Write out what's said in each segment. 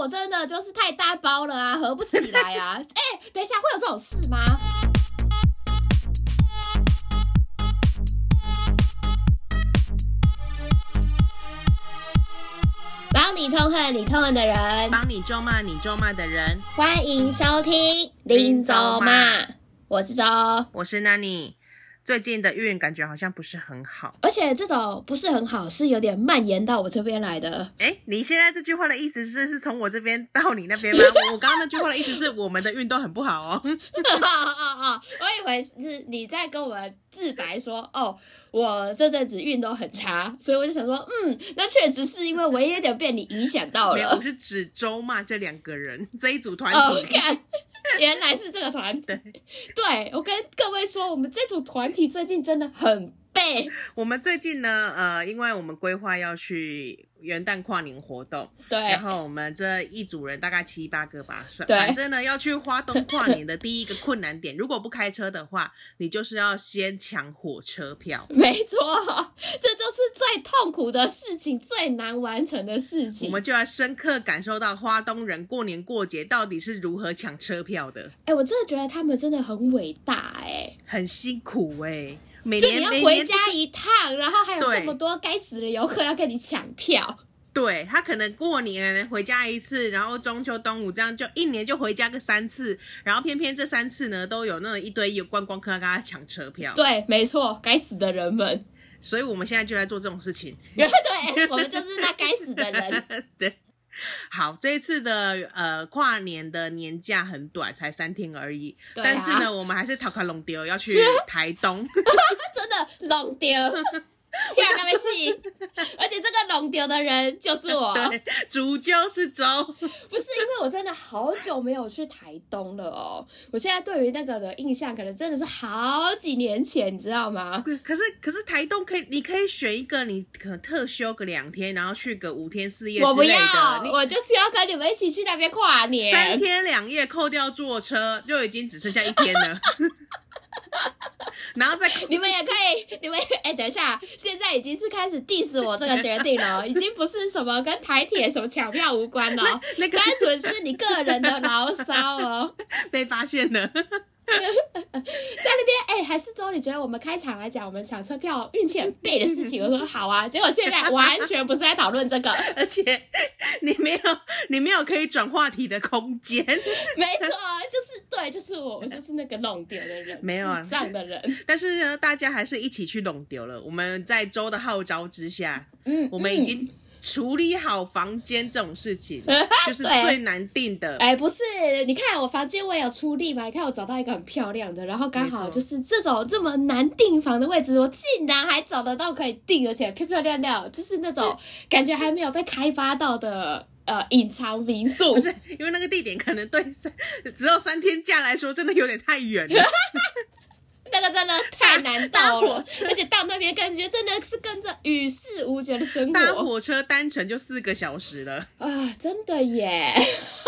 我真的就是太大包了啊，合不起来啊！哎、欸，等一下，会有这种事吗？帮你痛恨你痛恨的人，帮你咒骂你咒骂的人，欢迎收听林咒骂，我是周，我是 Nani。最近的运感觉好像不是很好，而且这种不是很好，是有点蔓延到我这边来的。哎，你现在这句话的意思是是从我这边到你那边吗？我刚刚那句话的意思是我们的运都很不好哦。哦哦哦，我以为是你在跟我自白说，哦，我这阵子运都很差，所以我就想说，嗯，那确实是因为我也有点被你影响到了。没有，我是指周骂这两个人这一组团体。Oh, 原来是这个团体，对，我跟各位说，我们这组团体最近真的很背。我们最近呢，呃，因为我们规划要去。元旦跨年活动，对，然后我们这一组人大概七八个吧，算，反正呢要去花东跨年的第一个困难点，如果不开车的话，你就是要先抢火车票。没错，这就是最痛苦的事情，最难完成的事情。我们就要深刻感受到花东人过年过节到底是如何抢车票的。哎，我真的觉得他们真的很伟大，哎，很辛苦，哎。每年要回家一趟，然后还有这么多该死的游客要跟你抢票。对，他可能过年回家一次，然后中秋、端午这样就一年就回家个三次，然后偏偏这三次呢都有那种一堆有观光客要跟他抢车票。对，没错，该死的人们。所以我们现在就在做这种事情。对，我们就是那该死的人。对。好，这一次的呃跨年的年假很短，才三天而已。啊、但是呢，我们还是逃开龙丢，要去 台东。真的龙丢。天啊，没戏！而且这个弄丢的人就是我，对，主就是周，不是因为我真的好久没有去台东了哦。我现在对于那个的印象，可能真的是好几年前，你知道吗？可是可是台东可以，你可以选一个，你可能特休个两天，然后去个五天四夜之类的。我不要，我就是要跟你们一起去那边跨年，三天两夜，扣掉坐车，就已经只剩下一天了。然后再你们也可以，你们哎，等一下，现在已经是开始 diss 我这个决定了，已经不是什么跟台铁什么抢票无关了，那，那个单纯是你个人的牢骚哦，被发现了。在那边哎、欸，还是周，你觉得我们开场来讲，我们抢车票运气很背的事情，我说好啊。结果现在完全不是在讨论这个，而且你没有，你没有可以转话题的空间。没错，就是对，就是我，我就是那个弄丢的人，没有啊，这样的人。但是呢，大家还是一起去弄丢了。我们在周的号召之下，嗯，我们已经。处理好房间这种事情，就是最难定的。哎，不是，你看我房间我也有出力嘛。你看我找到一个很漂亮的，然后刚好就是这种这么难订房的位置，我竟然还找得到可以订，而且漂漂亮亮，就是那种感觉还没有被开发到的呃隐藏民宿。不是，因为那个地点可能对只有三天假来说，真的有点太远了。那个真的太难到了，而且到那边感觉真的是跟着与世无绝的生活。搭火车单程就四个小时了啊！真的耶，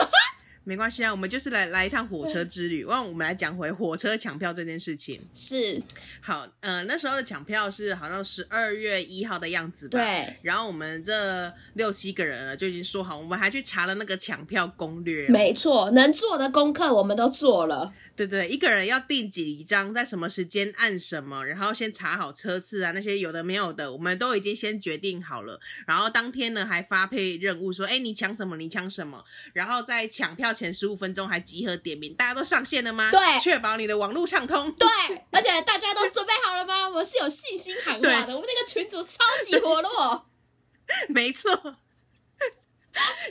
没关系啊，我们就是来来一趟火车之旅。让我们来讲回火车抢票这件事情。是，好，呃，那时候的抢票是好像十二月一号的样子吧？对。然后我们这六七个人了就已经说好，我们还去查了那个抢票攻略。没错，能做的功课我们都做了。对对，一个人要订几张，在什么时间按什么，然后先查好车次啊，那些有的没有的，我们都已经先决定好了。然后当天呢，还发配任务说，哎，你抢什么？你抢什么？然后在抢票前十五分钟还集合点名，大家都上线了吗？对，确保你的网络畅通。对，而且大家都准备好了吗？我是有信心喊话的，我们那个群组超级活络。没错。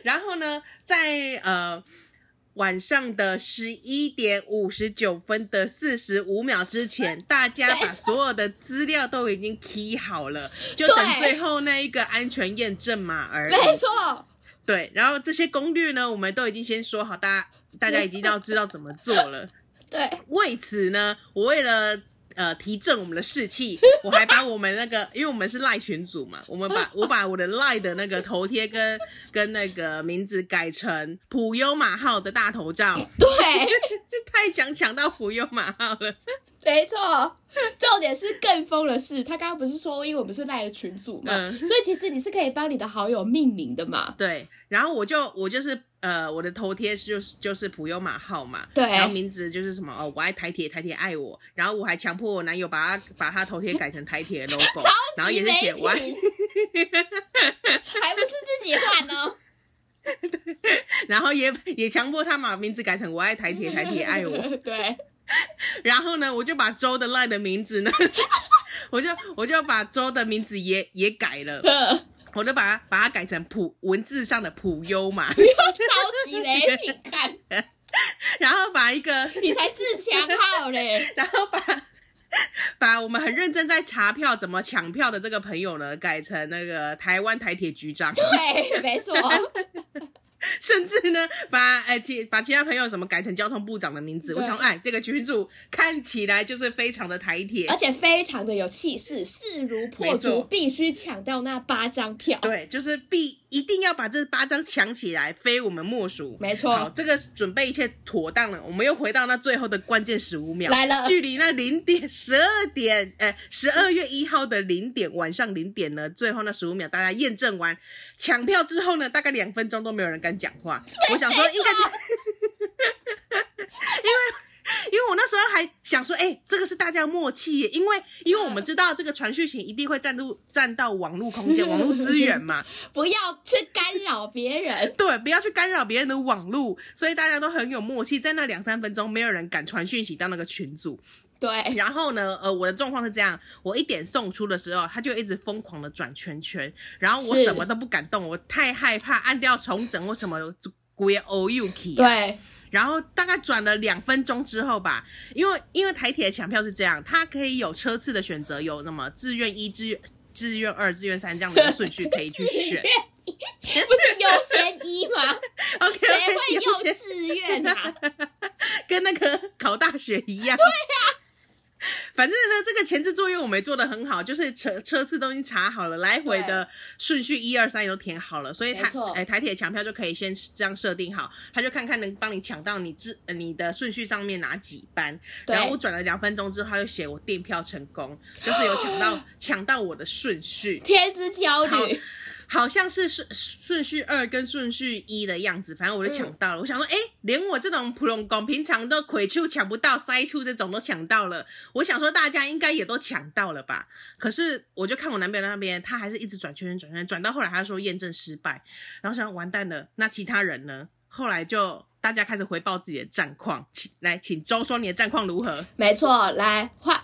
然后呢，在呃。晚上的十一点五十九分的四十五秒之前，大家把所有的资料都已经 key 好了，就等最后那一个安全验证码而已。没错，对。然后这些攻略呢，我们都已经先说好，大家大家已经要知道怎么做了。对。为此呢，我为了。呃，提振我们的士气，我还把我们那个，因为我们是赖群组嘛，我们把 我把我的赖的那个头贴跟跟那个名字改成普优马号的大头照。对，太想抢到普优马号了。没错。重点是更疯的是，他刚刚不是说，因为我们是赖的群主嘛，嗯、所以其实你是可以帮你的好友命名的嘛。对，然后我就我就是呃，我的头贴是就是就是普悠玛号嘛，对，然后名字就是什么哦，我爱台铁，台铁爱我，然后我还强迫我男友把他把他头贴改成台铁的 logo，然后也是写我爱，还不是自己换哦。对，然后也也强迫他把名字改成我爱台铁，台铁爱我。对，然后呢，我就把周的赖的名字呢，我就我就把周的名字也也改了，我就把它把它改成普文字上的普优嘛，超级没品看，然后把一个 你才自强号嘞，然后把把我们很认真在查票怎么抢票的这个朋友呢，改成那个台湾台铁局长，对，没错。甚至呢，把哎其把其他朋友什么改成交通部长的名字，我想哎，这个群主看起来就是非常的台铁，而且非常的有气势，势如破竹，必须抢到那八张票。对，就是必一定要把这八张抢起来，非我们莫属。没错，好，这个准备一切妥当了，我们又回到那最后的关键十五秒。来了，距离那零点十二点，呃，十二月一号的零点晚上零点呢，最后那十五秒，大家验证完抢票之后呢，大概两分钟都没有人敢讲话，我想说应该，因为 因为我那时候还想说，哎、欸，这个是大家的默契耶，因为因为我们知道这个传讯息一定会占入占到网络空间、网络资源嘛，不要去干扰别人，对，不要去干扰别人的网络，所以大家都很有默契，在那两三分钟，没有人敢传讯息到那个群组。对，然后呢，呃，我的状况是这样，我一点送出的时候，他就一直疯狂的转圈圈，然后我什么都不敢动，我太害怕按掉重整或什么鬼 O U K。对，然后大概转了两分钟之后吧，因为因为台铁的抢票是这样，它可以有车次的选择，有那么志愿一、志愿志愿二、志愿三这样的顺序可以去选，不是优先一吗？OK，谁会用志愿啊？跟那个考大学一样。对呀。反正呢，这个前置作业我没做的很好，就是车车次都已经查好了，来回的顺序一二三也都填好了，所以台哎台铁抢票就可以先这样设定好，他就看看能帮你抢到你自你的顺序上面哪几班，然后我转了两分钟之后，他就写我订票成功，就是有抢到 抢到我的顺序，天之骄女。好像是顺顺序二跟顺序一的样子，反正我就抢到了。我想说，哎，连我这种普通工平常都亏出抢不到，塞出这种都抢到了。我想说，大家应该也都抢到了吧？可是我就看我男朋友那边，他还是一直转圈圈转圈，转到后来他说验证失败，然后想完蛋了。那其他人呢？后来就大家开始回报自己的战况，请来请周说你的战况如何？没错，来换。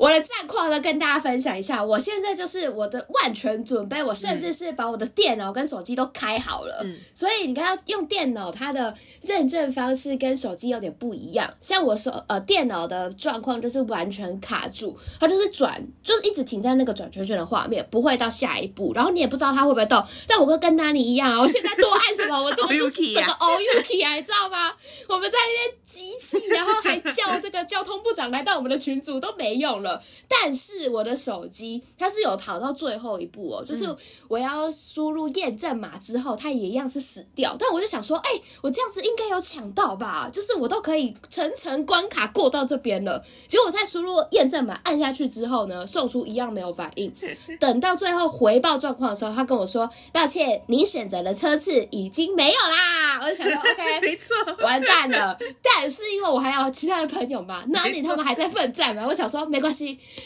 我的战况呢，跟大家分享一下。我现在就是我的万全准备，我甚至是把我的电脑跟手机都开好了。嗯，所以你看，用电脑它的认证方式跟手机有点不一样。像我手呃电脑的状况就是完全卡住，它就是转，就是一直停在那个转圈圈的画面，不会到下一步。然后你也不知道它会不会动。但我会跟丹尼一样啊，我现在多按什么，我这个就是整个 O U K 啊，你知道吗？我们在那边集气，然后还叫这个交通部长来到我们的群组都没用了。但是我的手机它是有跑到最后一步哦，就是我要输入验证码之后，它也一样是死掉。但我就想说，哎，我这样子应该有抢到吧？就是我都可以层层关卡过到这边了。结果我在输入验证码按下去之后呢，送出一样没有反应。等到最后回报状况的时候，他跟我说：“抱歉，你选择的车次已经没有啦。”我就想说，OK，没错，完蛋了。但是因为我还有其他的朋友嘛，那你他们还在奋战嘛，我想说没关系。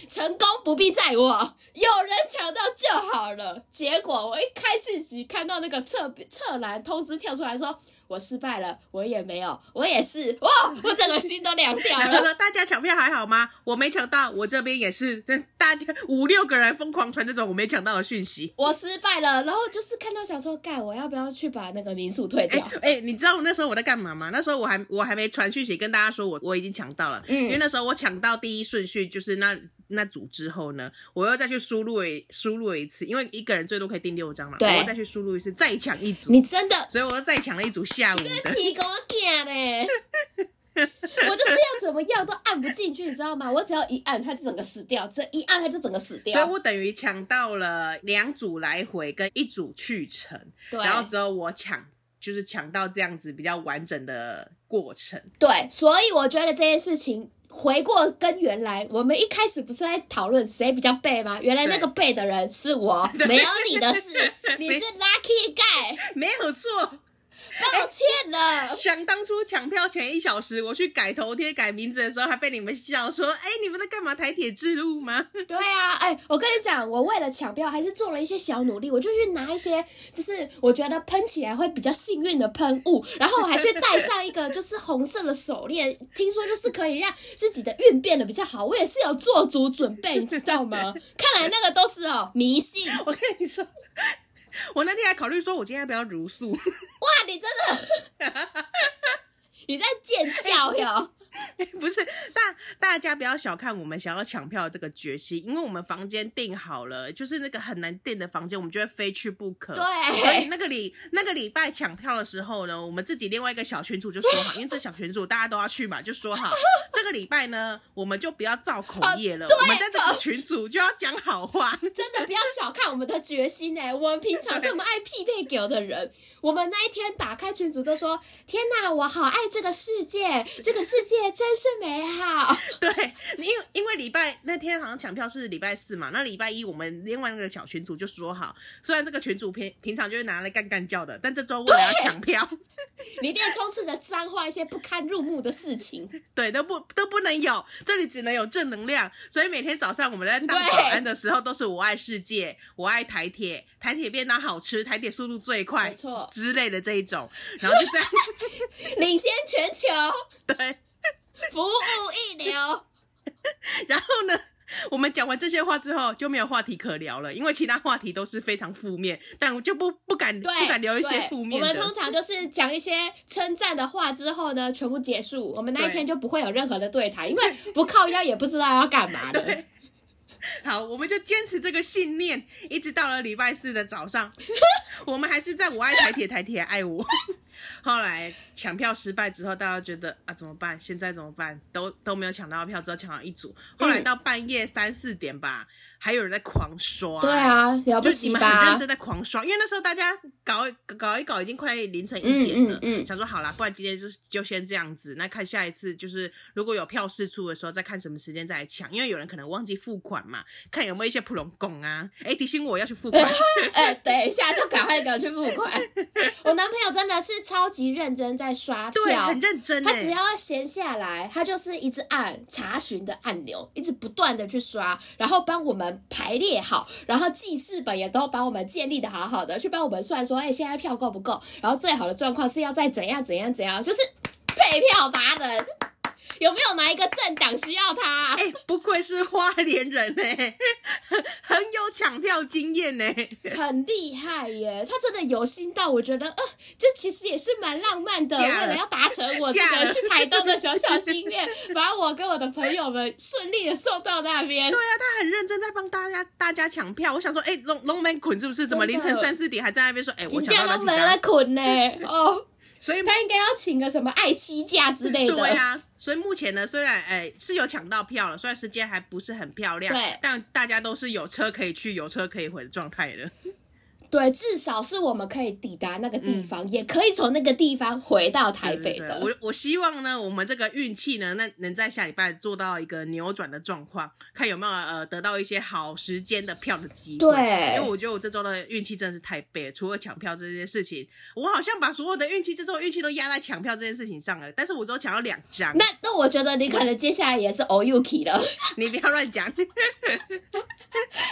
成功不必在我，有人抢到就好了。结果我一开讯息，看到那个侧侧栏通知跳出来说我失败了，我也没有，我也是，哇，我整个心都凉掉了。大家抢票还好吗？我没抢到，我这边也是，大家五六个人疯狂传这种我没抢到的讯息。我失败了，然后就是看到想说，盖，我要不要去把那个民宿退掉？哎、欸欸，你知道那时候我在干嘛吗？那时候我还我还没传讯息跟大家说我我已经抢到了，嗯，因为那时候我抢到第一顺序就是那。那组之后呢，我又再去输入一输入一次，因为一个人最多可以订六张嘛，对，我又再去输入一次，再抢一组。你真的，所以我又再抢了一组下午的。提供点嘞，我就是要怎么样都按不进去，你知道吗？我只要一按，它就整个死掉；这一按，它就整个死掉。所以我等于抢到了两组来回跟一组去程，对，然后只有我抢。就是抢到这样子比较完整的过程。对，所以我觉得这件事情回过根源来，我们一开始不是在讨论谁比较背吗？原来那个背的人是我，没有你的事，你是 lucky guy，没有错。抱歉了、欸。想当初抢票前一小时，我去改头贴、改名字的时候，还被你们笑说：“哎、欸，你们在干嘛？台铁之路吗？”对啊，哎、欸，我跟你讲，我为了抢票还是做了一些小努力，我就去拿一些，就是我觉得喷起来会比较幸运的喷雾，然后我还去戴上一个就是红色的手链，听说就是可以让自己的运变得比较好。我也是有做足准备，你知道吗？看来那个都是哦迷信。我跟你说。我那天还考虑说，我今天要不要如素？你在尖叫哟！不是大大家不要小看我们想要抢票的这个决心，因为我们房间订好了，就是那个很难订的房间，我们就会非去不可。对，所以那个礼那个礼拜抢票的时候呢，我们自己另外一个小群组就说好，因为这小群组大家都要去嘛，就说好这个礼拜呢，我们就不要造口业了，我们在这个群组就要讲好话。真的不要小看我们的决心哎、欸，我们平常这么爱匹配狗的人，我们那一天打开群组都说：天哪，我好爱这个世界，这个世界。真是美好。对，因为因为礼拜那天好像抢票是礼拜四嘛，那礼拜一我们另外那个小群组就说好，虽然这个群组平平常就是拿来干干叫的，但这周为了要抢票，里面充斥着脏话，一些不堪入目的事情，对，都不都不能有，这里只能有正能量。所以每天早上我们在当保安的时候，都是我爱世界，我爱台铁，台铁便当好吃，台铁速度最快，没错之类的这一种，然后就这样领先全球，对。服务一流，然后呢，我们讲完这些话之后就没有话题可聊了，因为其他话题都是非常负面，但我就不不敢不敢聊一些负面的。我们通常就是讲一些称赞的话之后呢，全部结束，我们那一天就不会有任何的对谈，因为不靠腰也不知道要干嘛的。好，我们就坚持这个信念，一直到了礼拜四的早上，我们还是在我爱台铁，台铁爱我。后来抢票失败之后，大家觉得啊，怎么办？现在怎么办？都都没有抢到票，只有抢到一组。后来到半夜三四点吧。嗯还有人在狂刷，对啊，了不起吧？就你们很认真在狂刷，因为那时候大家搞搞一搞，已经快凌晨一点了。嗯，嗯，嗯想说好啦，不然今天就就先这样子。那看下一次，就是如果有票试出的时候，再看什么时间再来抢。因为有人可能忘记付款嘛，看有没有一些普通工啊，哎，提醒我要去付款。哎，等一下就赶快给我去付款。我男朋友真的是超级认真在刷票，对，很认真。他只要闲下来，他就是一直按查询的按钮，一直不断的去刷，然后帮我们。排列好，然后记事本也都帮我们建立的好好的，去帮我们算说，哎，现在票够不够？然后最好的状况是要再怎样怎样怎样，就是配票达人。有没有哪一个政党需要他？哎，不愧是花莲人哎，很有抢票经验呢，很厉害耶！他真的有心到，我觉得，呃，这其实也是蛮浪漫的。为了要达成我这个去台东的小小心愿，把我跟我的朋友们顺利的送到那边。对啊，他很认真在帮大家大家抢票。我想说，哎，龙龙门捆是不是？怎么凌晨三四点还在那边说？哎，我抢到几张？来捆呢？哦。所以他应该要请个什么爱妻假之类的。对啊，所以目前呢，虽然哎是有抢到票了，虽然时间还不是很漂亮，对，但大家都是有车可以去、有车可以回的状态了。对，至少是我们可以抵达那个地方，嗯、也可以从那个地方回到台北的。对对对，我我希望呢，我们这个运气呢，那能在下礼拜做到一个扭转的状况，看有没有呃得到一些好时间的票的机会。对，因为我觉得我这周的运气真的是太背了，除了抢票这件事情，我好像把所有的运气，这周运气都压在抢票这件事情上了。但是我只有抢到两张。那那我觉得你可能接下来也是 all you key 了。你不要乱讲。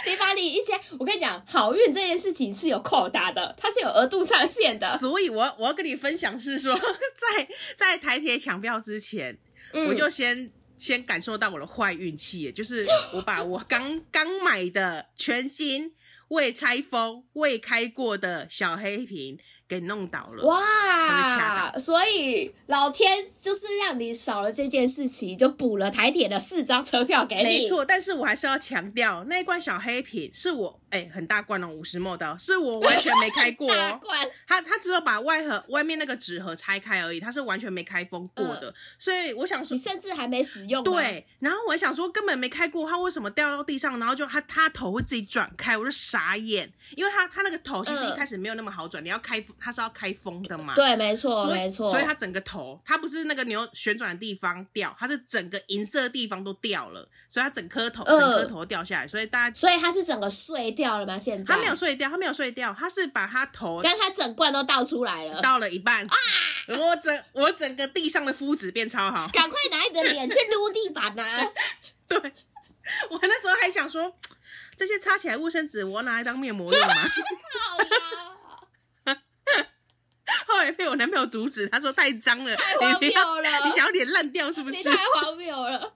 你把你一些，我跟你讲，好运这件事情是有扣打的，它是有额度上限的。所以我，我我要跟你分享是说，在在台铁抢票之前，嗯、我就先先感受到我的坏运气，就是我把我刚刚买的全新未拆封、未开过的小黑瓶给弄倒了。哇！所以老天就是让你少了这件事情，就补了台铁的四张车票给你。没错，但是我还是要强调，那一罐小黑瓶是我哎、欸、很大罐哦，五十 ml 是我完全没开过哦。大罐，他他只有把外盒外面那个纸盒拆开而已，他是完全没开封过的。呃、所以我想说，你甚至还没使用。对，然后我想说根本没开过，它为什么掉到地上，然后就它它头会自己转开，我就傻眼，因为它它那个头其实一开始没有那么好转，呃、你要开它是要开封的嘛。对，没错，没错。所以它整个头，它不是那个牛旋转的地方掉，它是整个银色的地方都掉了，所以它整颗头、呃、整颗头掉下来，所以大家所以它是整个碎掉了吗？现在它没有碎掉，它没有碎掉，它是把它头，但它整罐都倒出来了，倒了一半啊！我整我整个地上的肤质变超好，赶快拿你的脸去撸地板啊！对，我那时候还想说，这些擦起来卫生纸，我拿来当面膜用吗？后来被我男朋友阻止，他说太脏了，太荒谬了，你想要脸烂掉是不是？你太荒谬了。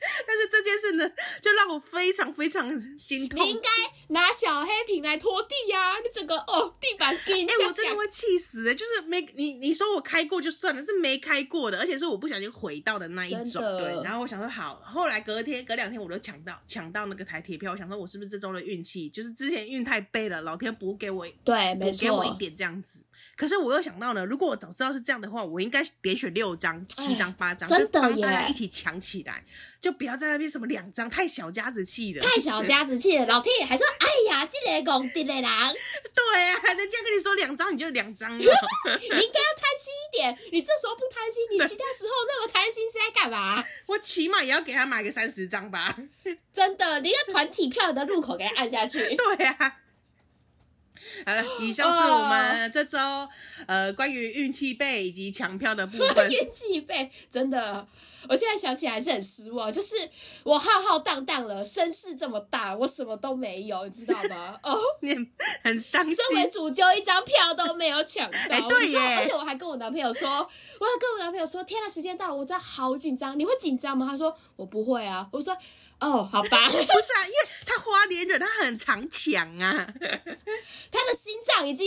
但是这件事呢，就让我非常非常心痛。你应该拿小黑瓶来拖地呀、啊！你整个哦，地板冰。哎、欸，我真的会气死！哎，就是没你你说我开过就算了，是没开过的，而且是我不小心回到的那一种。对，然后我想说好，后来隔天隔两天我都抢到抢到那个台铁票，我想说我是不是这周的运气？就是之前运太背了，老天补给我，对，没错，给我一点这样子。可是我又想到呢，如果我早知道是这样的话，我应该点选六张、七张、八张，真的就帮大家一起抢起来，就不要在那边什么两张，太小家子气了。太小家子气了，老天爷还说：“哎呀，这个公的嘞啦。”对啊，人家跟你说两张，你就两张。你应该要贪心一点，你这时候不贪心，你其他时候那么贪心是在干嘛？我起码也要给他买个三十张吧。真的，你个团体票的入口给他按下去。对啊。好了，以上是我们这周、oh. 呃关于运气背以及抢票的部 分。运气背真的，我现在想起来还是很失望。就是我浩浩荡荡了，声势这么大，我什么都没有，你知道吗？哦、oh,，你很伤心。身为主揪，一张票都没有抢到。哎、欸，对耶！而且我还跟我男朋友说，我还跟我男朋友说，天呐，时间到了，我真的好紧张。你会紧张吗？他说我不会啊。我说哦，好吧。不是啊，因为他花莲人，他很常抢啊。他的心脏已经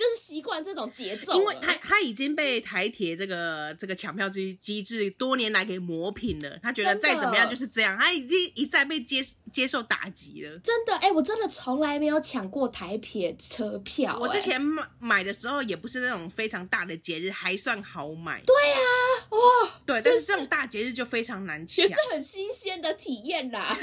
就是习惯这种节奏，因为他他已经被台铁这个这个抢票机机制多年来给磨平了，他觉得再怎么样就是这样，他已经一再被接接受打击了。真的，哎、欸，我真的从来没有抢过台铁车票、欸。我之前买买的时候也不是那种非常大的节日，还算好买。对啊，哇，对，但是这种大节日就非常难抢，也是很新鲜的体验啦。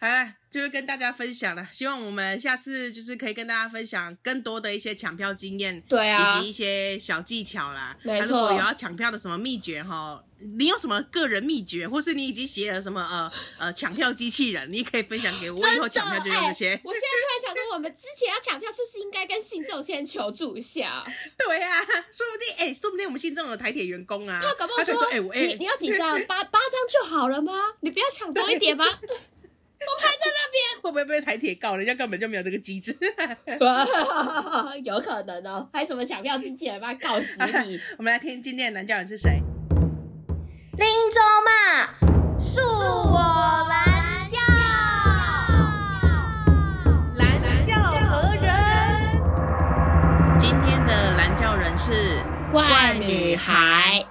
好了。就是跟大家分享了，希望我们下次就是可以跟大家分享更多的一些抢票经验，对啊，以及一些小技巧啦。没错，如果有要抢票的什么秘诀哈，你有什么个人秘诀，或是你已经写了什么呃呃抢票机器人，你可以分享给我。我以后抢票就用这些。我现在突然想说，我们之前要抢票，是不是应该跟信众先求助一下？对啊，说不定哎、欸，说不定我们信众有台铁员工啊，他搞不好说，哎、欸，我、欸、你你要紧张，八八张就好了吗？你不要抢多一点吗？我排在那边，会不会被台铁告？人家根本就没有这个机制，有可能哦。还有什么抢票机器人把他告死你？我们来听今天的男教人是谁？林州嘛，恕我蓝教，蓝教何人？今天的蓝教人是坏女孩。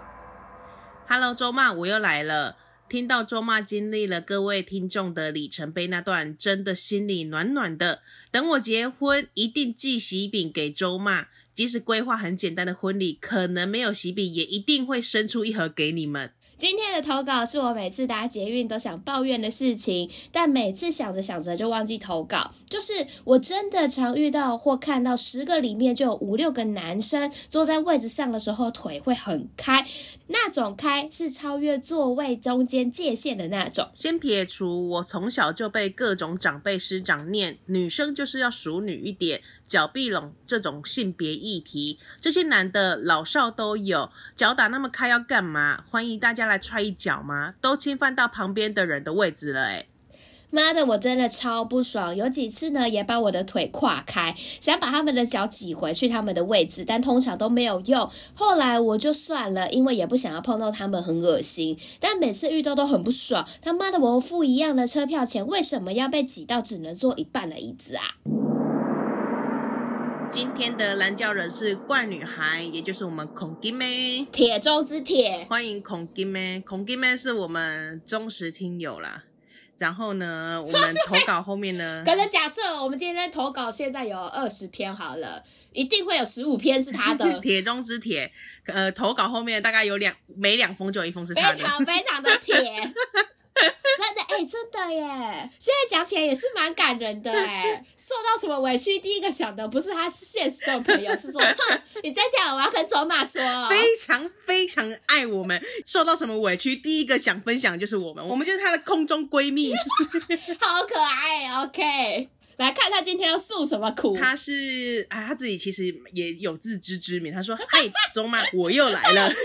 Hello，周妈，我又来了。听到周妈经历了各位听众的里程碑那段，真的心里暖暖的。等我结婚，一定寄喜饼给周妈。即使规划很简单的婚礼，可能没有喜饼，也一定会生出一盒给你们。今天的投稿是我每次搭捷运都想抱怨的事情，但每次想着想着就忘记投稿。就是我真的常遇到或看到十个里面就有五六个男生坐在位置上的时候腿会很开，那种开是超越座位中间界限的那种。先撇除我从小就被各种长辈师长念女生就是要淑女一点。脚闭拢这种性别议题，这些男的老少都有，脚打那么开要干嘛？欢迎大家来踹一脚吗？都侵犯到旁边的人的位置了，诶。妈的，我真的超不爽，有几次呢也把我的腿跨开，想把他们的脚挤回去他们的位置，但通常都没有用。后来我就算了，因为也不想要碰到他们，很恶心。但每次遇到都很不爽，他妈的，我付一样的车票钱，为什么要被挤到只能坐一半的椅子啊？今天的蓝教人是怪女孩，也就是我们孔金妹，铁中之铁。欢迎孔金妹，孔金妹是我们忠实听友啦。然后呢，我们投稿后面呢，可能假设我们今天投稿现在有二十篇好了，一定会有十五篇是他的。铁中之铁，呃，投稿后面大概有两，每两封就有一封是他的。非常非常的铁。真的哎、欸，真的耶！现在讲起来也是蛮感人的哎。受到什么委屈，第一个想的不是他现实中的朋友，是说，哼，你再讲，我要跟走马说。非常非常爱我们，受到什么委屈，第一个想分享的就是我们，我们就是他的空中闺蜜，好可爱。OK，来看他今天要诉什么苦。他是啊，他自己其实也有自知之明。他说：“哎，走马，我又来了。”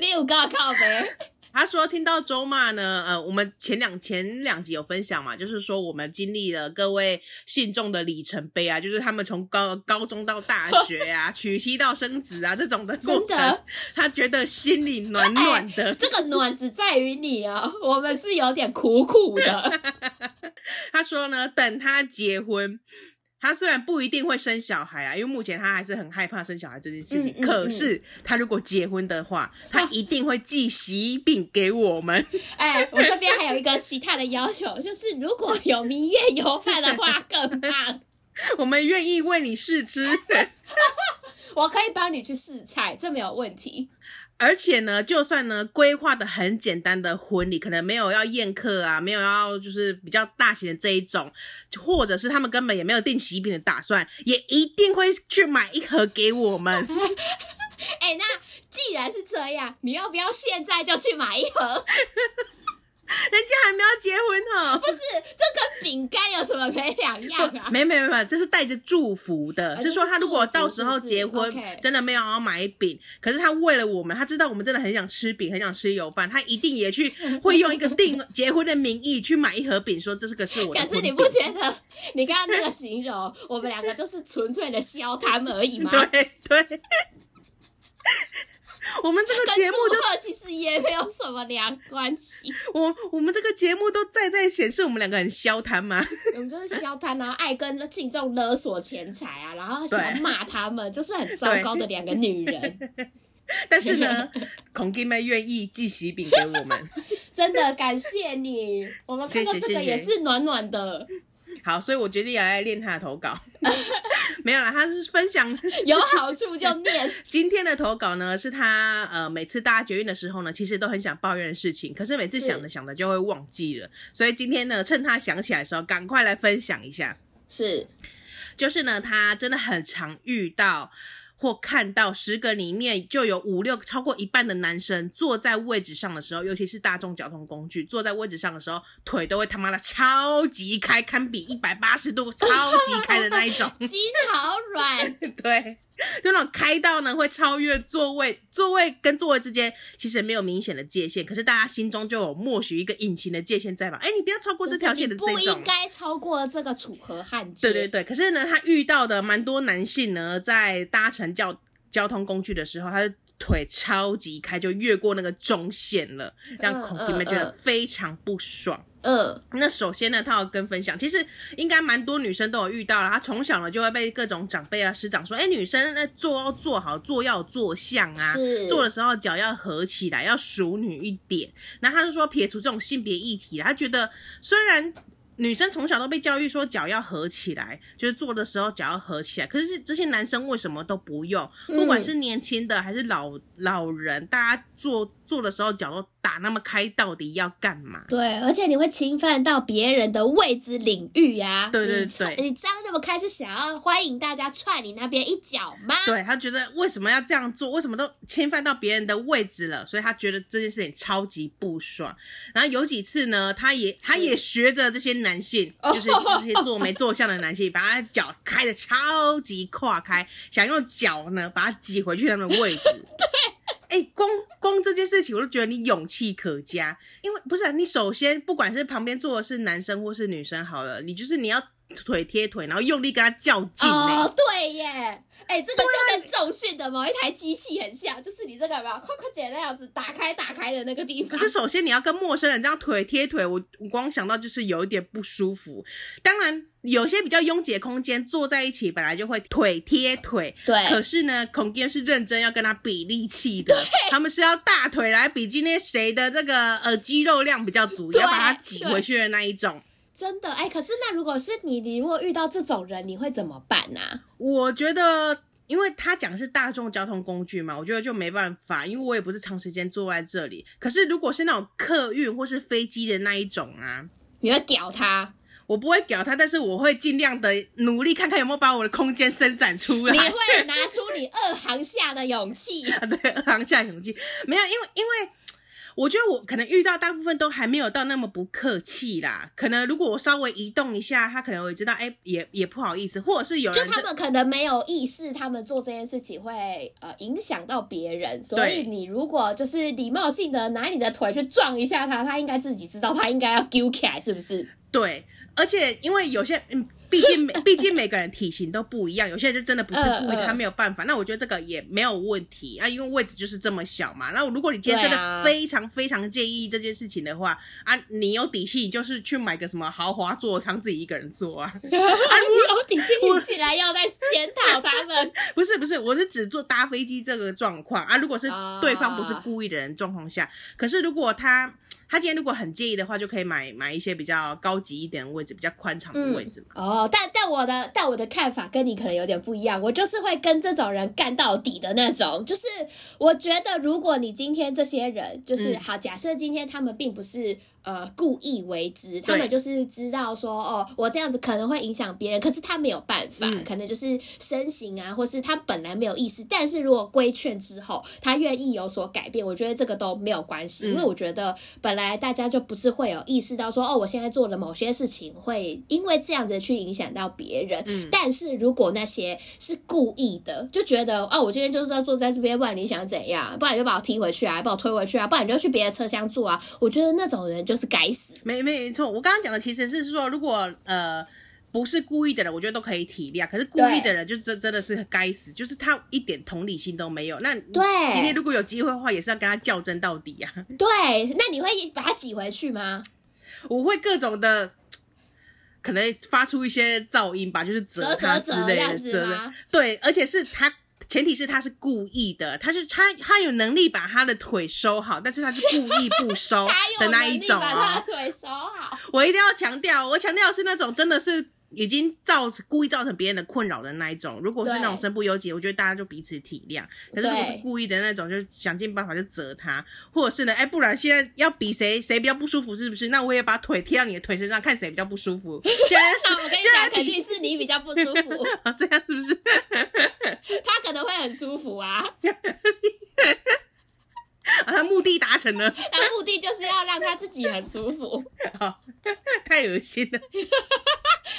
你有高靠呗。他说：“听到周骂呢，呃，我们前两前两集有分享嘛，就是说我们经历了各位信众的里程碑啊，就是他们从高高中到大学啊，娶妻到生子啊这种的过程，他觉得心里暖暖的。欸、这个暖只在于你啊，我们是有点苦苦的。他说呢，等他结婚。”他虽然不一定会生小孩啊，因为目前他还是很害怕生小孩这件事情。嗯嗯嗯、可是他如果结婚的话，他一定会寄喜饼给我们。哎，我这边还有一个其他的要求，就是如果有明月油饭的话更棒。我们愿意为你试吃，我可以帮你去试菜，这没有问题。而且呢，就算呢规划的很简单的婚礼，可能没有要宴客啊，没有要就是比较大型的这一种，或者是他们根本也没有订喜饼的打算，也一定会去买一盒给我们。哎、欸，那既然是这样，你要不要现在就去买一盒？人家还没有结婚呢，不是，这跟饼干有什么没两样啊？没 没没，这是带着祝福的，是说他如果到时候结婚，真的没有要买饼，可是他为了我们，他知道我们真的很想吃饼，很想吃油饭，他一定也去会用一个订结婚的名义去买一盒饼，说这是个是我的。可是你不觉得你刚刚那个形容，我们两个就是纯粹的消摊而已吗？对对。我们这个节目就其实也没有什么两关系。我我们这个节目都在在显示我们两个很消贪嘛。我们就是消贪，然后爱跟信众勒索钱财啊，然后喜欢骂他们，就是很糟糕的两个女人。但是呢，孔弟妹愿意寄喜饼给我们，真的感谢你。我们看到这个也是暖暖的。好，所以我决定要来练他的投稿。没有啦，他是分享 有好处就念。今天的投稿呢，是他呃，每次搭捷运的时候呢，其实都很想抱怨的事情，可是每次想着想着就会忘记了。所以今天呢，趁他想起来的时候，赶快来分享一下。是，就是呢，他真的很常遇到。或看到十个里面就有五六个，超过一半的男生坐在位置上的时候，尤其是大众交通工具坐在位置上的时候，腿都会他妈的超级开，堪比一百八十度超级开的那一种，筋好软，对。就那种开到呢，会超越座位，座位跟座位之间其实没有明显的界限，可是大家心中就有默许一个隐形的界限在吧？哎，你不要超过这条线的这种，不应该超过这个楚河汉界。对对对，可是呢，他遇到的蛮多男性呢，在搭乘交交通工具的时候，他的腿超级开，就越过那个中线了，让孔弟们觉得非常不爽。嗯，那首先呢，他要跟分享，其实应该蛮多女生都有遇到了。她从小呢就会被各种长辈啊、师长说，哎，女生那坐要坐好，坐要坐相啊，是坐的时候脚要合起来，要淑女一点。那他就说撇除这种性别议题，他觉得虽然。女生从小都被教育说脚要合起来，就是坐的时候脚要合起来。可是这些男生为什么都不用？不管是年轻的还是老老人，大家坐坐的时候脚都打那么开，到底要干嘛？对，而且你会侵犯到别人的位置领域呀、啊。对对对，你张那么开是想要欢迎大家踹你那边一脚吗？对，他觉得为什么要这样做？为什么都侵犯到别人的位置了？所以他觉得这件事情超级不爽。然后有几次呢，他也他也学着这些。男性 就是这些做没做相的男性，把他脚开的超级跨开，想用脚呢把他挤回去他们的位置。对，哎、欸，光光这件事情我都觉得你勇气可嘉，因为不是、你首先不管是旁边坐的是男生或是女生好了，你就是你要腿贴腿，然后用力跟他较劲。哦，对耶，哎、欸，这个就跟重训的某一台机器很像，就是你这个有没有快快姐那样子打开打开的那个地方。可是首先你要跟陌生人这样腿贴腿，我我光想到就是有一点不舒服。当然，有些比较拥挤的空间坐在一起本来就会腿贴腿，对。可是呢，孔爹是认真要跟他比力气的，他们是要大腿来比今天谁的这个呃肌肉量比较足，要把它挤回去的那一种。真的哎、欸，可是那如果是你，你如果遇到这种人，你会怎么办呢、啊？我觉得，因为他讲是大众交通工具嘛，我觉得就没办法，因为我也不是长时间坐在这里。可是如果是那种客运或是飞机的那一种啊，你会屌他？我不会屌他，但是我会尽量的努力，看看有没有把我的空间伸展出来。你会拿出你二行下的勇气？对，二行下勇气没有，因为因为。我觉得我可能遇到大部分都还没有到那么不客气啦。可能如果我稍微移动一下，他可能会知道，哎、欸，也也不好意思，或者是有人就他们可能没有意识，他们做这件事情会呃影响到别人，所以你如果就是礼貌性的拿你的腿去撞一下他，他应该自己知道他应该要丢起来，是不是？对，而且因为有些嗯。毕竟每 毕竟每个人体型都不一样，有些人就真的不是故意，他没有办法。那我觉得这个也没有问题啊，因为位置就是这么小嘛。那如果你今天真的非常非常介意这件事情的话啊，你有底气，你就是去买个什么豪华座舱自己一个人坐啊。啊，你有底气，你起来要在检讨他们。不是不是，我是只坐搭飞机这个状况啊。如果是对方不是故意的人状况下，可是如果他。他今天如果很介意的话，就可以买买一些比较高级一点的位置，比较宽敞的位置嘛。嗯、哦，但但我的但我的看法跟你可能有点不一样，我就是会跟这种人干到底的那种。就是我觉得，如果你今天这些人就是、嗯、好，假设今天他们并不是。呃，故意为之，他们就是知道说，哦，我这样子可能会影响别人，可是他没有办法，嗯、可能就是身形啊，或是他本来没有意识，但是如果规劝之后，他愿意有所改变，我觉得这个都没有关系，嗯、因为我觉得本来大家就不是会有意识到说，哦，我现在做了某些事情会因为这样子去影响到别人，嗯、但是如果那些是故意的，就觉得，哦，我今天就是要坐在这边，不然你想怎样？不然你就把我踢回去啊，把我推回去啊，不然你就去别的车厢坐啊，我觉得那种人就。就是该死，没没没错。我刚刚讲的其实是说，如果呃不是故意的人，我觉得都可以体谅。可是故意的人，就真真的是该死，就是他一点同理心都没有。那对，今天如果有机会的话，也是要跟他较真到底呀、啊。对，那你会把他挤回去吗？我会各种的，可能发出一些噪音吧，就是折他之类的折的。对，而且是他。前提是他是故意的，他是他他有能力把他的腿收好，但是他是故意不收的那一种、哦、把他的腿收好。我一定要强调，我强调是那种真的是。已经造成故意造成别人的困扰的那一种，如果是那种身不由己，我觉得大家就彼此体谅。可是如果是故意的那种，就想尽办法就责他，或者是呢，哎，不然现在要比谁谁比较不舒服，是不是？那我也把腿贴到你的腿身上，看谁比较不舒服。现在是，我跟你讲，肯定是你比较不舒服。啊，这样是不是？他可能会很舒服啊。啊，他目的达成了，他 目的就是要让他自己很舒服。好，太恶心了。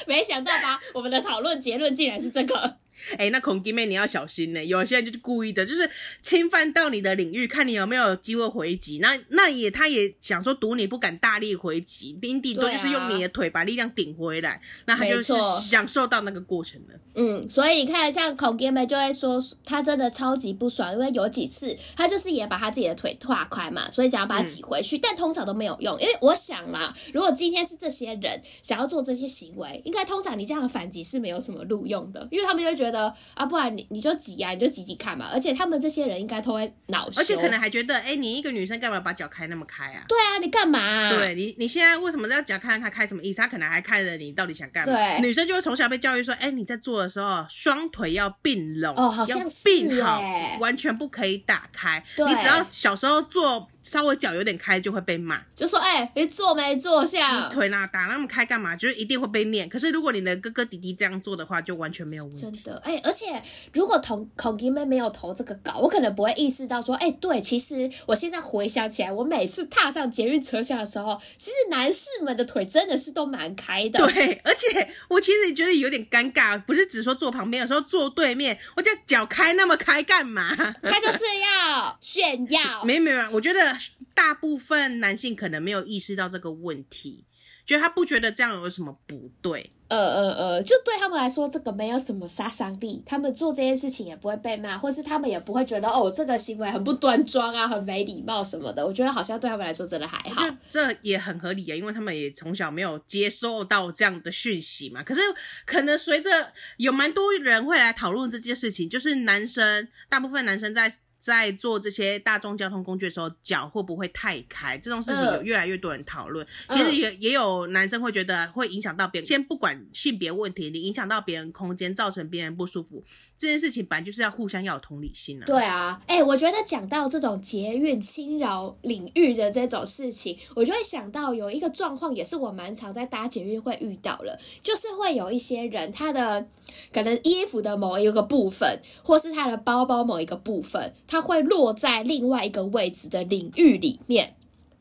没想到吧？我们的讨论结论竟然是这个。哎、欸，那孔弟妹你要小心呢，有些人就是故意的，就是侵犯到你的领域，看你有没有机会回击。那那也，他也想说赌你不敢大力回击，顶顶多就是用你的腿把力量顶回来，啊、那他就是享受到那个过程了。嗯，所以你看，像孔弟妹就会说，他真的超级不爽，因为有几次他就是也把他自己的腿跨开嘛，所以想要把他挤回去，嗯、但通常都没有用。因为我想啦，如果今天是这些人想要做这些行为，应该通常你这样的反击是没有什么录用的，因为他们就会觉得。的啊，不然你你就挤呀、啊，你就挤挤看嘛。而且他们这些人应该都会恼羞，而且可能还觉得，哎、欸，你一个女生干嘛把脚开那么开啊？对啊，你干嘛、啊？对你，你现在为什么要脚看？他开什么意思？他可能还看着你到底想干嘛？对，女生就会从小被教育说，哎、欸，你在做的时候，双腿要并拢，哦，好像是要并好，完全不可以打开。对你只要小时候做。稍微脚有点开就会被骂，就说：“哎、欸，你坐没坐下？你腿哪打那么开干嘛？就是一定会被念。可是如果你的哥哥弟弟这样做的话，就完全没有问题。真的，哎、欸，而且如果同孔弟妹没有投这个稿，我可能不会意识到说，哎、欸，对，其实我现在回想起来，我每次踏上捷运车厢的时候，其实男士们的腿真的是都蛮开的。对，而且我其实觉得有点尴尬，不是只说坐旁边，有时候坐对面，我这脚开那么开干嘛？他就是要炫耀。没没没，我觉得。大部分男性可能没有意识到这个问题，觉得他不觉得这样有什么不对。呃呃呃，就对他们来说，这个没有什么杀伤力，他们做这件事情也不会被骂，或是他们也不会觉得哦，这个行为很不端庄啊，很没礼貌什么的。我觉得好像对他们来说真的还好，这也很合理啊，因为他们也从小没有接受到这样的讯息嘛。可是可能随着有蛮多人会来讨论这件事情，就是男生，大部分男生在。在做这些大众交通工具的时候，脚会不会太开？这种事情有越来越多人讨论。呃、其实也也有男生会觉得会影响到别人。先不管性别问题，你影响到别人空间，造成别人不舒服，这件事情本来就是要互相要有同理心的、啊。对啊，哎、我觉得讲到这种捷运侵扰领域的这种事情，我就会想到有一个状况，也是我蛮常在搭捷运会遇到了，就是会有一些人，他的可能衣服的某一个部分，或是他的包包某一个部分。它会落在另外一个位置的领域里面。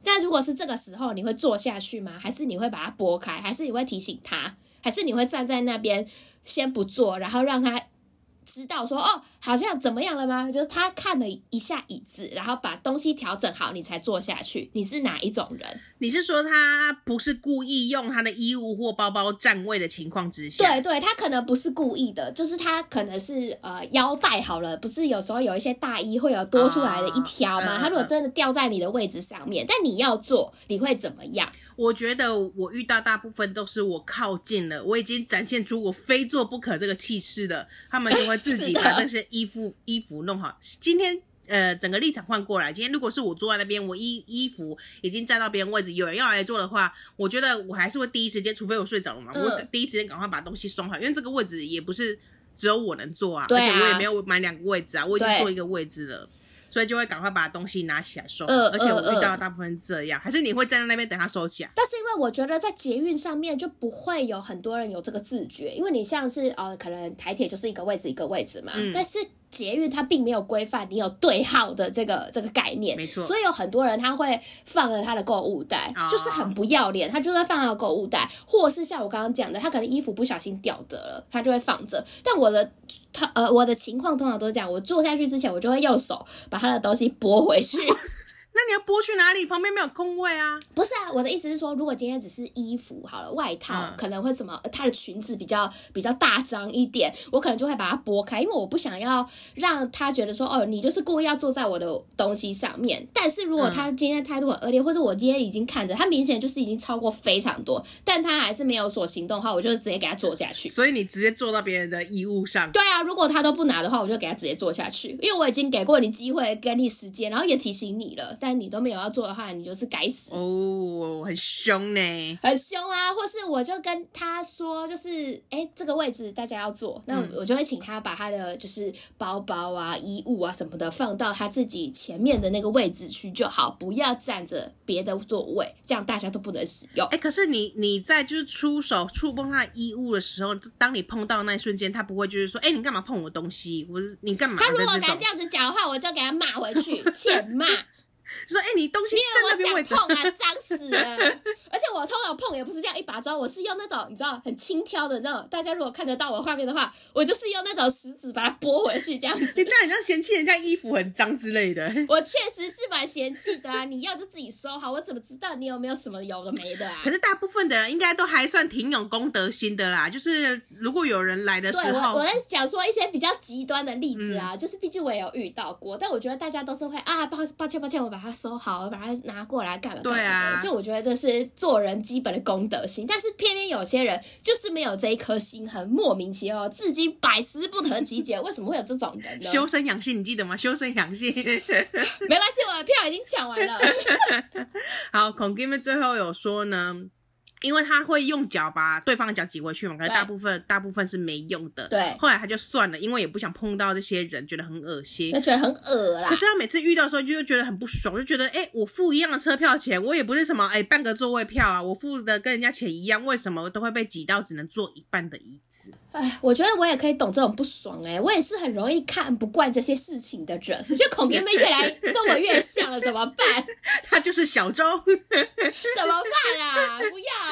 那如果是这个时候，你会坐下去吗？还是你会把它拨开？还是你会提醒他？还是你会站在那边先不坐，然后让他？知道说哦，好像怎么样了吗？就是他看了一下椅子，然后把东西调整好，你才坐下去。你是哪一种人？你是说他不是故意用他的衣物或包包占位的情况之下？对对，他可能不是故意的，就是他可能是呃腰带好了，不是有时候有一些大衣会有多出来的一条吗？他如果真的掉在你的位置上面，但你要坐，你会怎么样？我觉得我遇到大部分都是我靠近了，我已经展现出我非做不可这个气势的，他们就会自己把这些衣服衣服弄好。今天呃，整个立场换过来，今天如果是我坐在那边，我衣衣服已经站到别人位置，有人要来坐的话，我觉得我还是会第一时间，除非我睡着了嘛，我第一时间赶快把东西收好，因为这个位置也不是只有我能坐啊，而且我也没有买两个位置啊，我已经坐一个位置了。所以就会赶快把东西拿起来收，呃、而且我遇到大部分这样，还是你会站在那边等他收起来？但是因为我觉得在捷运上面就不会有很多人有这个自觉，因为你像是呃，可能台铁就是一个位置一个位置嘛，嗯、但是。捷运它并没有规范你有对号的这个这个概念，没错，所以有很多人他会放了他的购物袋，哦、就是很不要脸，他就会放他的购物袋，或是像我刚刚讲的，他可能衣服不小心掉的了，他就会放着。但我的他呃我的情况通常都是这样，我坐下去之前，我就会用手把他的东西拨回去。那你要拨去哪里？旁边没有空位啊？不是啊，我的意思是说，如果今天只是衣服好了，外套、嗯、可能会什么，她的裙子比较比较大张一点，我可能就会把它拨开，因为我不想要让她觉得说，哦，你就是故意要坐在我的东西上面。但是如果她今天态度很恶劣，或者我今天已经看着她明显就是已经超过非常多，但她还是没有所行动的话，我就直接给她坐下去。所以你直接坐到别人的衣物上？对啊，如果她都不拿的话，我就给她直接坐下去，因为我已经给过你机会，给你时间，然后也提醒你了。但你都没有要做的话，你就是该死哦，很凶呢，很凶啊！或是我就跟他说，就是哎、欸，这个位置大家要坐，那我就会请他把他的就是包包啊、衣物啊什么的放到他自己前面的那个位置去就好，不要占着别的座位，这样大家都不能使用。哎、欸，可是你你在就是出手触碰他的衣物的时候，当你碰到那一瞬间，他不会就是说，哎、欸，你干嘛碰我东西？我你干嘛？他如果敢这样子讲的话，我就给他骂回去，欠骂。说哎、欸，你东西你我想碰啊，脏死了！而且我通常碰也不是这样一把抓，我是用那种你知道很轻佻的那种。大家如果看得到我画面的话，我就是用那种食指把它拨回去，这样子。你这样很像嫌弃人家衣服很脏之类的。我确实是蛮嫌弃的啊！你要就自己收好，我怎么知道你有没有什么有的没的啊？可是大部分的人应该都还算挺有公德心的啦。就是如果有人来的时候，对我我在讲说一些比较极端的例子啊，嗯、就是毕竟我也有遇到过。但我觉得大家都是会啊，抱抱歉抱歉，我把它收好，把它拿过来干嘛干嘛的。对啊，就我觉得这是做人基本的公德心。但是偏偏有些人就是没有这一颗心，很莫名其妙，至今百思不得其解，为什么会有这种人呢？修身养性，你记得吗？修身养性，没关系，我的票已经抢完了。好，孔金们最后有说呢。因为他会用脚把对方的脚挤回去嘛，可是大部分大部分是没用的。对，后来他就算了，因为也不想碰到这些人，觉得很恶心。那觉得很恶啦。可是他每次遇到的时候，就觉得很不爽，就觉得，哎，我付一样的车票钱，我也不是什么，哎，半个座位票啊，我付的跟人家钱一样，为什么都会被挤到只能坐一半的椅子？哎，我觉得我也可以懂这种不爽，哎，我也是很容易看不惯这些事情的人。我觉得孔爹妹越来跟我越像了，怎么办？他就是小周，怎么办啊？不要啦！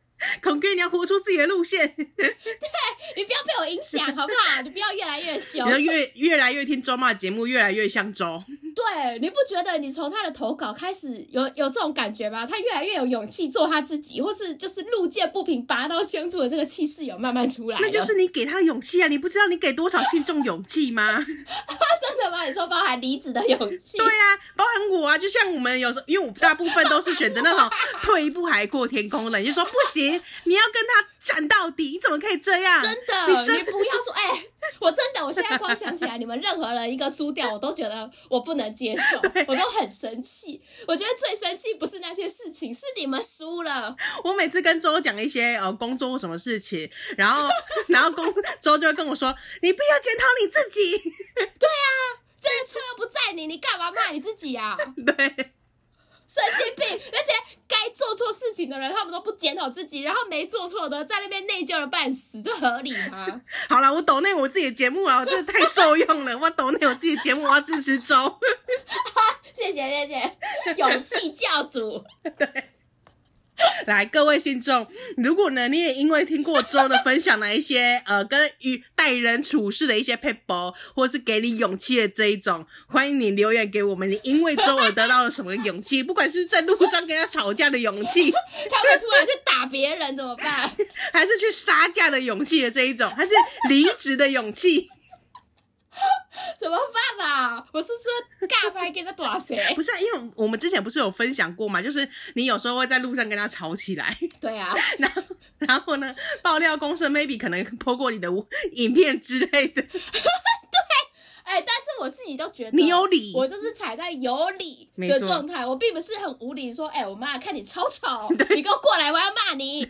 孔 哥，你要活出自己的路线。对，你不要被我影响，好不好？你不要越来越凶，你要越越来越听周妈的节目，越来越像周。对，你不觉得你从他的投稿开始有有这种感觉吗？他越来越有勇气做他自己，或是就是路见不平拔刀相助的这个气势有慢慢出来。那就是你给他的勇气啊！你不知道你给多少信众勇气吗？真的吗？你说包含离职的勇气？对啊，包含我啊！就像我们有时候，因为我大部分都是选择那种退一步海阔天空的，你就说不行，你要跟他战到底，你怎么可以这样？真的，你，你不要说哎。欸我真的，我现在光想起来，你们任何人一个输掉，我都觉得我不能接受，我都很生气。我觉得最生气不是那些事情，是你们输了。我每次跟周讲一些呃工作或什么事情，然后 然后公周就会跟我说：“你不要检讨你自己。”对啊，这个错又不在你，你干嘛骂你自己呀？对。神经病！那些该做错事情的人，他们都不检讨自己，然后没做错的在那边内疚的半死，这合理吗？好了，我抖内我自己的节目啊，我真的太受用了。我抖内我自己的节目，我要支持周。谢谢谢谢，勇气教主。对。来，各位信众，如果呢，你也因为听过周的分享的一些 呃，跟与待人处事的一些撇步，或是给你勇气的这一种，欢迎你留言给我们。你因为周而得到了什么勇气？不管是在路上跟他吵架的勇气，他会突然去打别人怎么办？还是去杀价的勇气的这一种，还是离职的勇气？怎么办啊？我是说尬拍给他多少钱？不是、啊，因为我们之前不是有分享过嘛，就是你有时候会在路上跟他吵起来。对啊，然后然后呢，爆料公社 maybe 可能 po 过你的影片之类的。对，哎、欸，但是我自己都觉得你有理，我就是踩在有理的状态，我并不是很无理说，哎、欸，我妈看你超丑，你给我过来，我要骂你。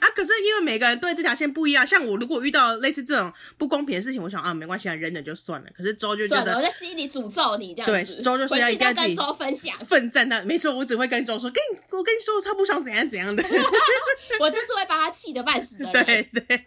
啊！可是因为每个人对这条线不一样，像我如果遇到类似这种不公平的事情，我想啊，没关系啊，忍忍就算了。可是周就觉得我在心里诅咒你这样子。对，周就是要要跟周分享奋战的，没错，我只会跟周说，跟你我跟你说，我超不爽怎样怎样的。我就是会把他气得半死的人。对对，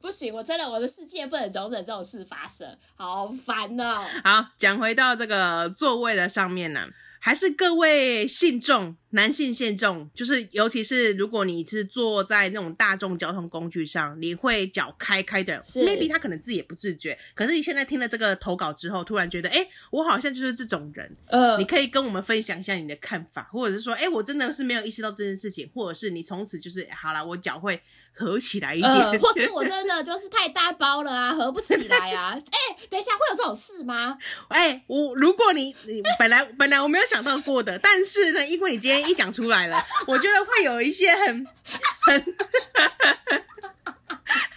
不行，我真的我的世界不能容忍这种事发生，好烦哦。好，讲回到这个座位的上面呢。还是各位信众，男性信众，就是尤其是如果你是坐在那种大众交通工具上，你会脚开开的，maybe 他可能自己也不自觉。可是你现在听了这个投稿之后，突然觉得，哎、欸，我好像就是这种人。呃，你可以跟我们分享一下你的看法，或者是说，哎、欸，我真的是没有意识到这件事情，或者是你从此就是好了，我脚会。合起来一点，呃，或是我 真的就是太大包了啊，合不起来啊！哎、欸，等一下会有这种事吗？哎、欸，我如果你你本来 本来我没有想到过的，但是呢，因为你今天一讲出来了，我觉得会有一些很很。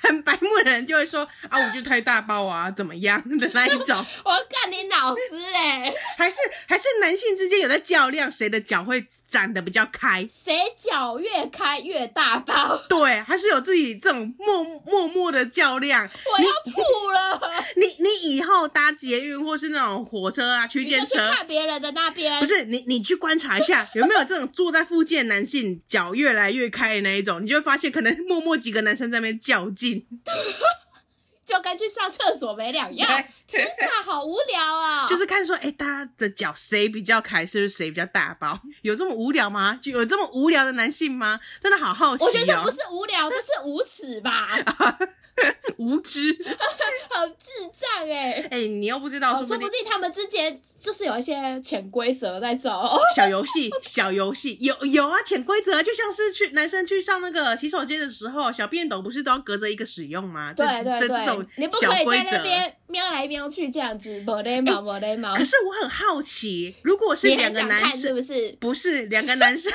很白目的人就会说啊，我就太大包啊，怎么样的那一种。我干你老师嘞，还是还是男性之间有在较量，谁的脚会展得比较开，谁脚越开越大包。对，还是有自己这种默默默的较量。我要吐了。你你，你以后搭捷运或是那种火车啊，区间车，去看别人的那边。不是你，你去观察一下有没有这种坐在附近的男性脚越来越开的那一种，你就会发现可能默默几个男生在那边较劲。就跟去上厕所没两样。天哪，好无聊啊！就是看说，哎、欸，大家的脚谁比较开，是不是谁比较大包？有这么无聊吗？就有这么无聊的男性吗？真的好好奇、喔。我觉得这不是无聊，这是无耻吧。无知，好智障哎、欸！哎、欸，你又不知道说不，说不定他们之间就是有一些潜规则在走。小游戏，小游戏，有有啊，潜规则就像是去男生去上那个洗手间的时候，小便斗不是都要隔着一个使用吗？对对对，这种你不可以在那边瞄来瞄去这样子。可是我很好奇，如果是两个男生，是不是？不是两个男生。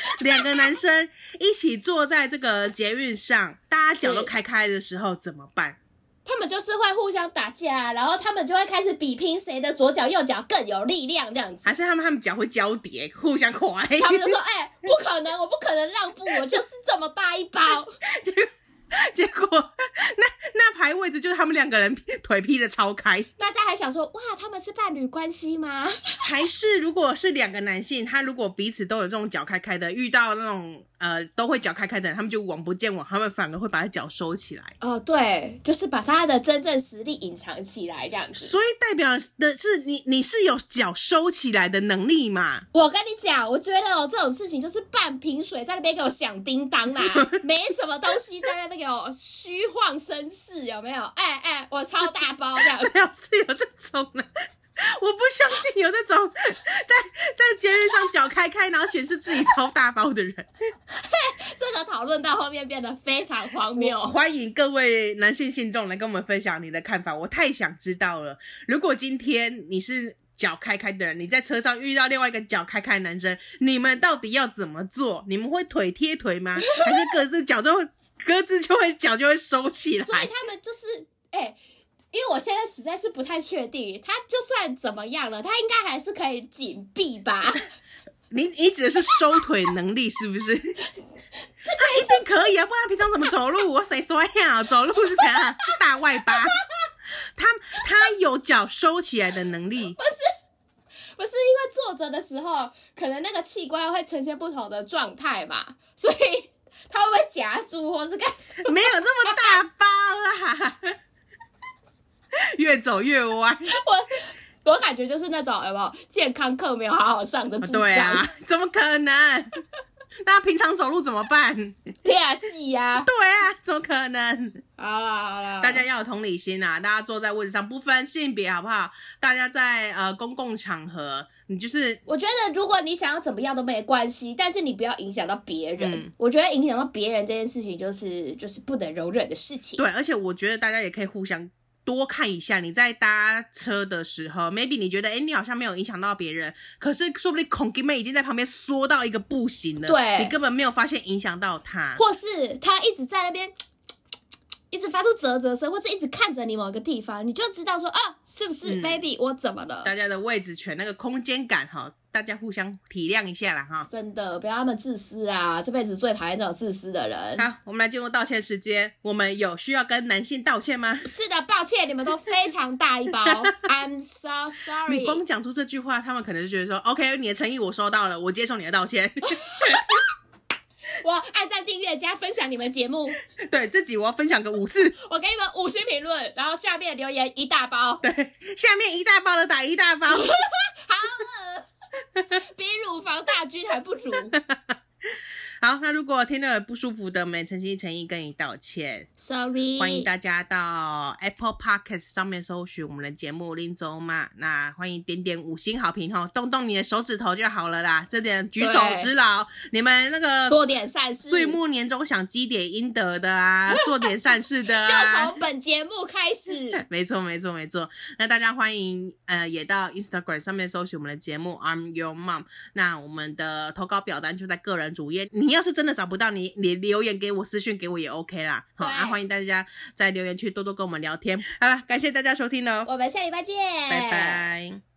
两个男生一起坐在这个捷运上，大家脚都开开的时候怎么办？他们就是会互相打架，然后他们就会开始比拼谁的左脚右脚更有力量，这样子。还是他们他们脚会交叠，互相跨？他们就说：“哎、欸，不可能，我不可能让步，我就是这么大一包。” 结果那那排位置就是他们两个人腿劈的超开，大家还想说哇，他们是伴侣关系吗？还是如果是两个男性，他如果彼此都有这种脚开开的，遇到那种呃都会脚开开的人，他们就王不见王，他们反而会把他脚收起来。哦，对，就是把他的真正实力隐藏起来，这样子。所以代表的是你，你是有脚收起来的能力嘛？我跟你讲，我觉得哦，这种事情就是半瓶水在那边给我响叮当啦，没什么东西在那边给我虚晃声势，有没有？哎哎，我超大包这样。最好是有这种的。我不相信有这种 在在节日上脚开开，然后显示自己超大包的人。这个讨论到后面变得非常荒谬。欢迎各位男性信众来跟我们分享你的看法，我太想知道了。如果今天你是脚开开的人，你在车上遇到另外一个脚开开的男生，你们到底要怎么做？你们会腿贴腿吗？还是各自脚都各自就会脚就会收起来？所以他们就是哎。欸因为我现在实在是不太确定，他就算怎么样了，他应该还是可以紧闭吧？你你指的是收腿能力是不是？他一定可以啊，不然平常怎么走路？我谁说呀？走路是怎样？大外八？他他有脚收起来的能力？不是，不是因为坐着的时候，可能那个器官会呈现不同的状态嘛，所以他会不会夹住或是干什么？没有这么大包啊！越走越歪，我我感觉就是那种有没有健康课没有好好上的智障？对啊，怎么可能？那平常走路怎么办？跳戏呀？对啊，怎么可能？好了好了，大家要有同理心啊！大家坐在位置上不分性别，好不好？大家在呃公共场合，你就是我觉得，如果你想要怎么样都没关系，但是你不要影响到别人。嗯、我觉得影响到别人这件事情，就是就是不能容忍的事情。对，而且我觉得大家也可以互相。多看一下，你在搭车的时候，maybe 你觉得，哎、欸，你好像没有影响到别人，可是说不定孔弟妹已经在旁边缩到一个不行了，对，你根本没有发现影响到他，或是他一直在那边，一直发出啧啧声，或是一直看着你某一个地方，你就知道说，啊，是不是、嗯、maybe 我怎么了？大家的位置权，那个空间感，哈。大家互相体谅一下啦，哈！真的，不要那么自私啊！这辈子最讨厌这种自私的人。好，我们来进入道歉时间。我们有需要跟男性道歉吗？是的，抱歉，你们都非常大一包。I'm so sorry。你光讲出这句话，他们可能就觉得说：“OK，你的诚意我收到了，我接受你的道歉。”我按赞、订阅、加分享你们节目。对，这集我要分享个五次。我给你们五星评论，然后下面留言一大包。对，下面一大包的打一大包。好。比乳房大军还不如。好，那如果听了不舒服的，我们诚心诚意跟你道歉，Sorry。欢迎大家到 Apple Podcast 上面搜寻我们的节目《林州嘛》，那欢迎点点五星好评哦，动动你的手指头就好了啦，这点举手之劳，你们那个做点善事，岁末年终想积点阴德的啊，做点善事的、啊，就从本节目开始。没错，没错，没错。那大家欢迎呃，也到 Instagram 上面搜寻我们的节目 I'm Your Mom，那我们的投稿表单就在个人主页。你要是真的找不到你，你留言给我，私讯给我也 OK 啦。好，啊，欢迎大家在留言区多多跟我们聊天。好了，感谢大家收听喽，我们下礼拜见，拜拜。